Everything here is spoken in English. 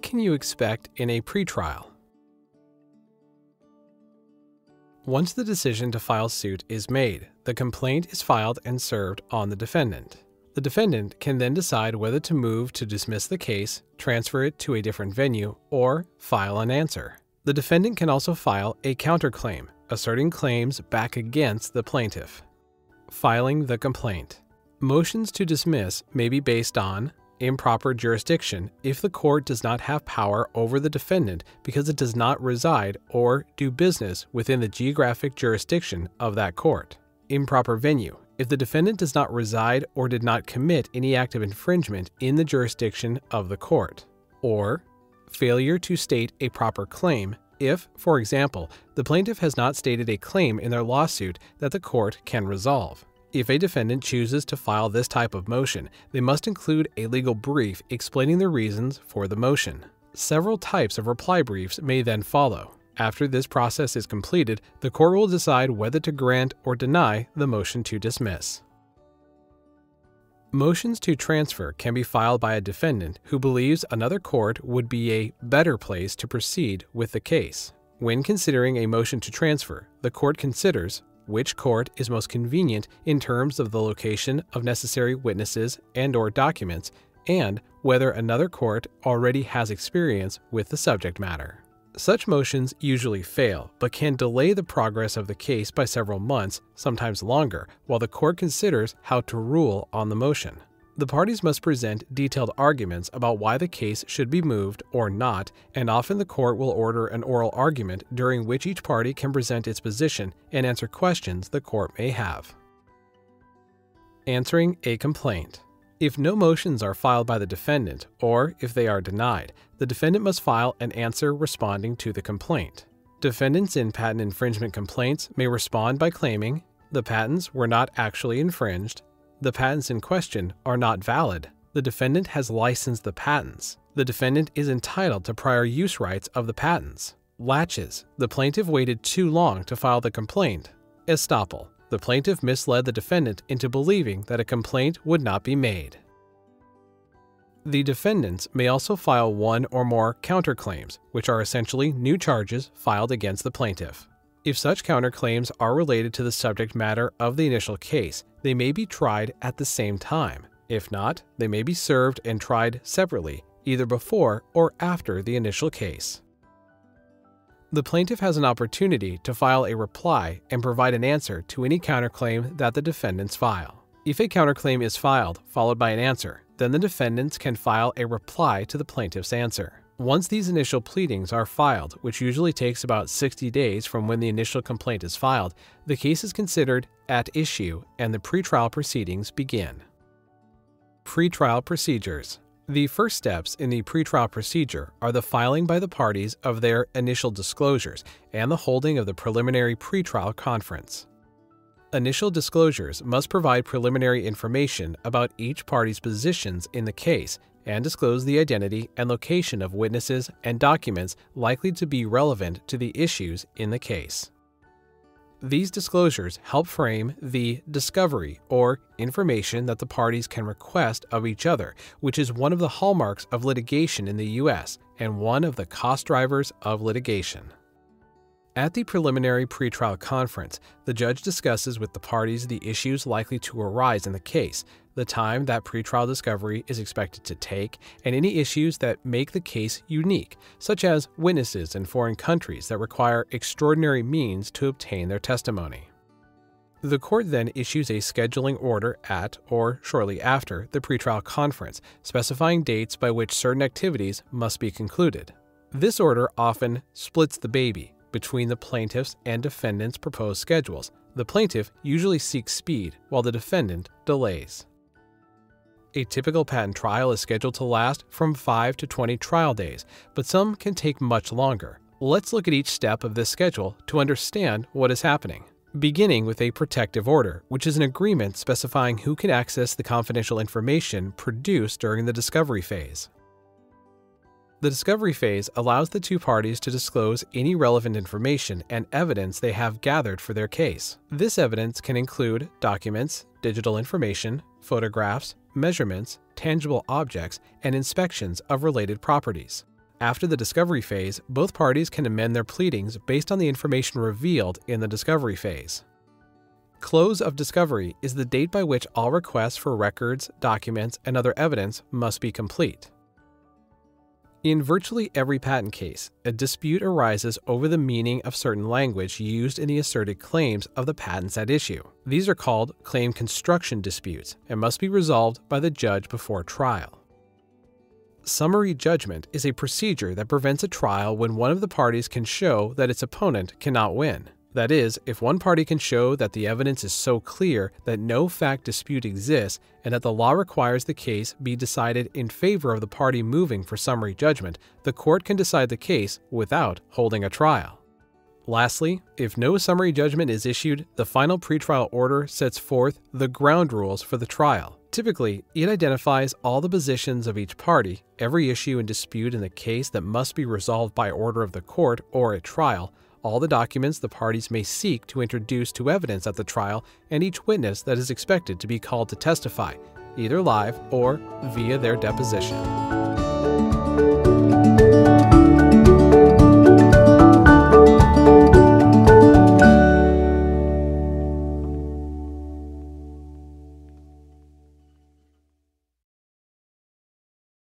what can you expect in a pretrial? Once the decision to file suit is made, the complaint is filed and served on the defendant. The defendant can then decide whether to move to dismiss the case, transfer it to a different venue, or file an answer. The defendant can also file a counterclaim, asserting claims back against the plaintiff. Filing the complaint. Motions to dismiss may be based on improper jurisdiction if the court does not have power over the defendant because it does not reside or do business within the geographic jurisdiction of that court. Improper venue if the defendant does not reside or did not commit any act of infringement in the jurisdiction of the court. Or failure to state a proper claim if, for example, the plaintiff has not stated a claim in their lawsuit that the court can resolve. If a defendant chooses to file this type of motion, they must include a legal brief explaining the reasons for the motion. Several types of reply briefs may then follow. After this process is completed, the court will decide whether to grant or deny the motion to dismiss. Motions to transfer can be filed by a defendant who believes another court would be a better place to proceed with the case. When considering a motion to transfer, the court considers which court is most convenient in terms of the location of necessary witnesses and or documents and whether another court already has experience with the subject matter. Such motions usually fail, but can delay the progress of the case by several months, sometimes longer, while the court considers how to rule on the motion. The parties must present detailed arguments about why the case should be moved or not, and often the court will order an oral argument during which each party can present its position and answer questions the court may have. Answering a complaint. If no motions are filed by the defendant, or if they are denied, the defendant must file an answer responding to the complaint. Defendants in patent infringement complaints may respond by claiming the patents were not actually infringed the patents in question are not valid. The defendant has licensed the patents. The defendant is entitled to prior use rights of the patents. Laches. The plaintiff waited too long to file the complaint. Estoppel. The plaintiff misled the defendant into believing that a complaint would not be made. The defendants may also file one or more counterclaims, which are essentially new charges filed against the plaintiff. If such counterclaims are related to the subject matter of the initial case, they may be tried at the same time. If not, they may be served and tried separately, either before or after the initial case. The plaintiff has an opportunity to file a reply and provide an answer to any counterclaim that the defendants file. If a counterclaim is filed, followed by an answer, then the defendants can file a reply to the plaintiff's answer. Once these initial pleadings are filed, which usually takes about 60 days from when the initial complaint is filed, the case is considered at issue and the pretrial proceedings begin. Pretrial procedures. The first steps in the pretrial procedure are the filing by the parties of their initial disclosures and the holding of the preliminary pretrial conference. Initial disclosures must provide preliminary information about each party's positions in the case and disclose the identity and location of witnesses and documents likely to be relevant to the issues in the case. These disclosures help frame the discovery or information that the parties can request of each other, which is one of the hallmarks of litigation in the U.S. and one of the cost drivers of litigation. At the preliminary pretrial conference, the judge discusses with the parties the issues likely to arise in the case, the time that pretrial discovery is expected to take, and any issues that make the case unique, such as witnesses in foreign countries that require extraordinary means to obtain their testimony. The court then issues a scheduling order at or shortly after the pretrial conference, specifying dates by which certain activities must be concluded. This order often splits the baby between the plaintiff's and defendant's proposed schedules. The plaintiff usually seeks speed, while the defendant delays. A typical patent trial is scheduled to last from 5 to 20 trial days, but some can take much longer. Let's look at each step of this schedule to understand what is happening. Beginning with a protective order, which is an agreement specifying who can access the confidential information produced during the discovery phase. The discovery phase allows the two parties to disclose any relevant information and evidence they have gathered for their case. This evidence can include documents, digital information, photographs, measurements, tangible objects, and inspections of related properties. After the discovery phase, both parties can amend their pleadings based on the information revealed in the discovery phase. Close of discovery is the date by which all requests for records, documents, and other evidence must be complete. In virtually every patent case, a dispute arises over the meaning of certain language used in the asserted claims of the patents at issue. These are called claim construction disputes and must be resolved by the judge before trial. Summary judgment is a procedure that prevents a trial when one of the parties can show that its opponent cannot win. That is, if one party can show that the evidence is so clear that no fact dispute exists and that the law requires the case be decided in favor of the party moving for summary judgment, the court can decide the case without holding a trial. Lastly, if no summary judgment is issued, the final pretrial order sets forth the ground rules for the trial. Typically, it identifies all the positions of each party, every issue and dispute in the case that must be resolved by order of the court or at trial, all the documents the parties may seek to introduce to evidence at the trial, and each witness that is expected to be called to testify, either live or via their deposition.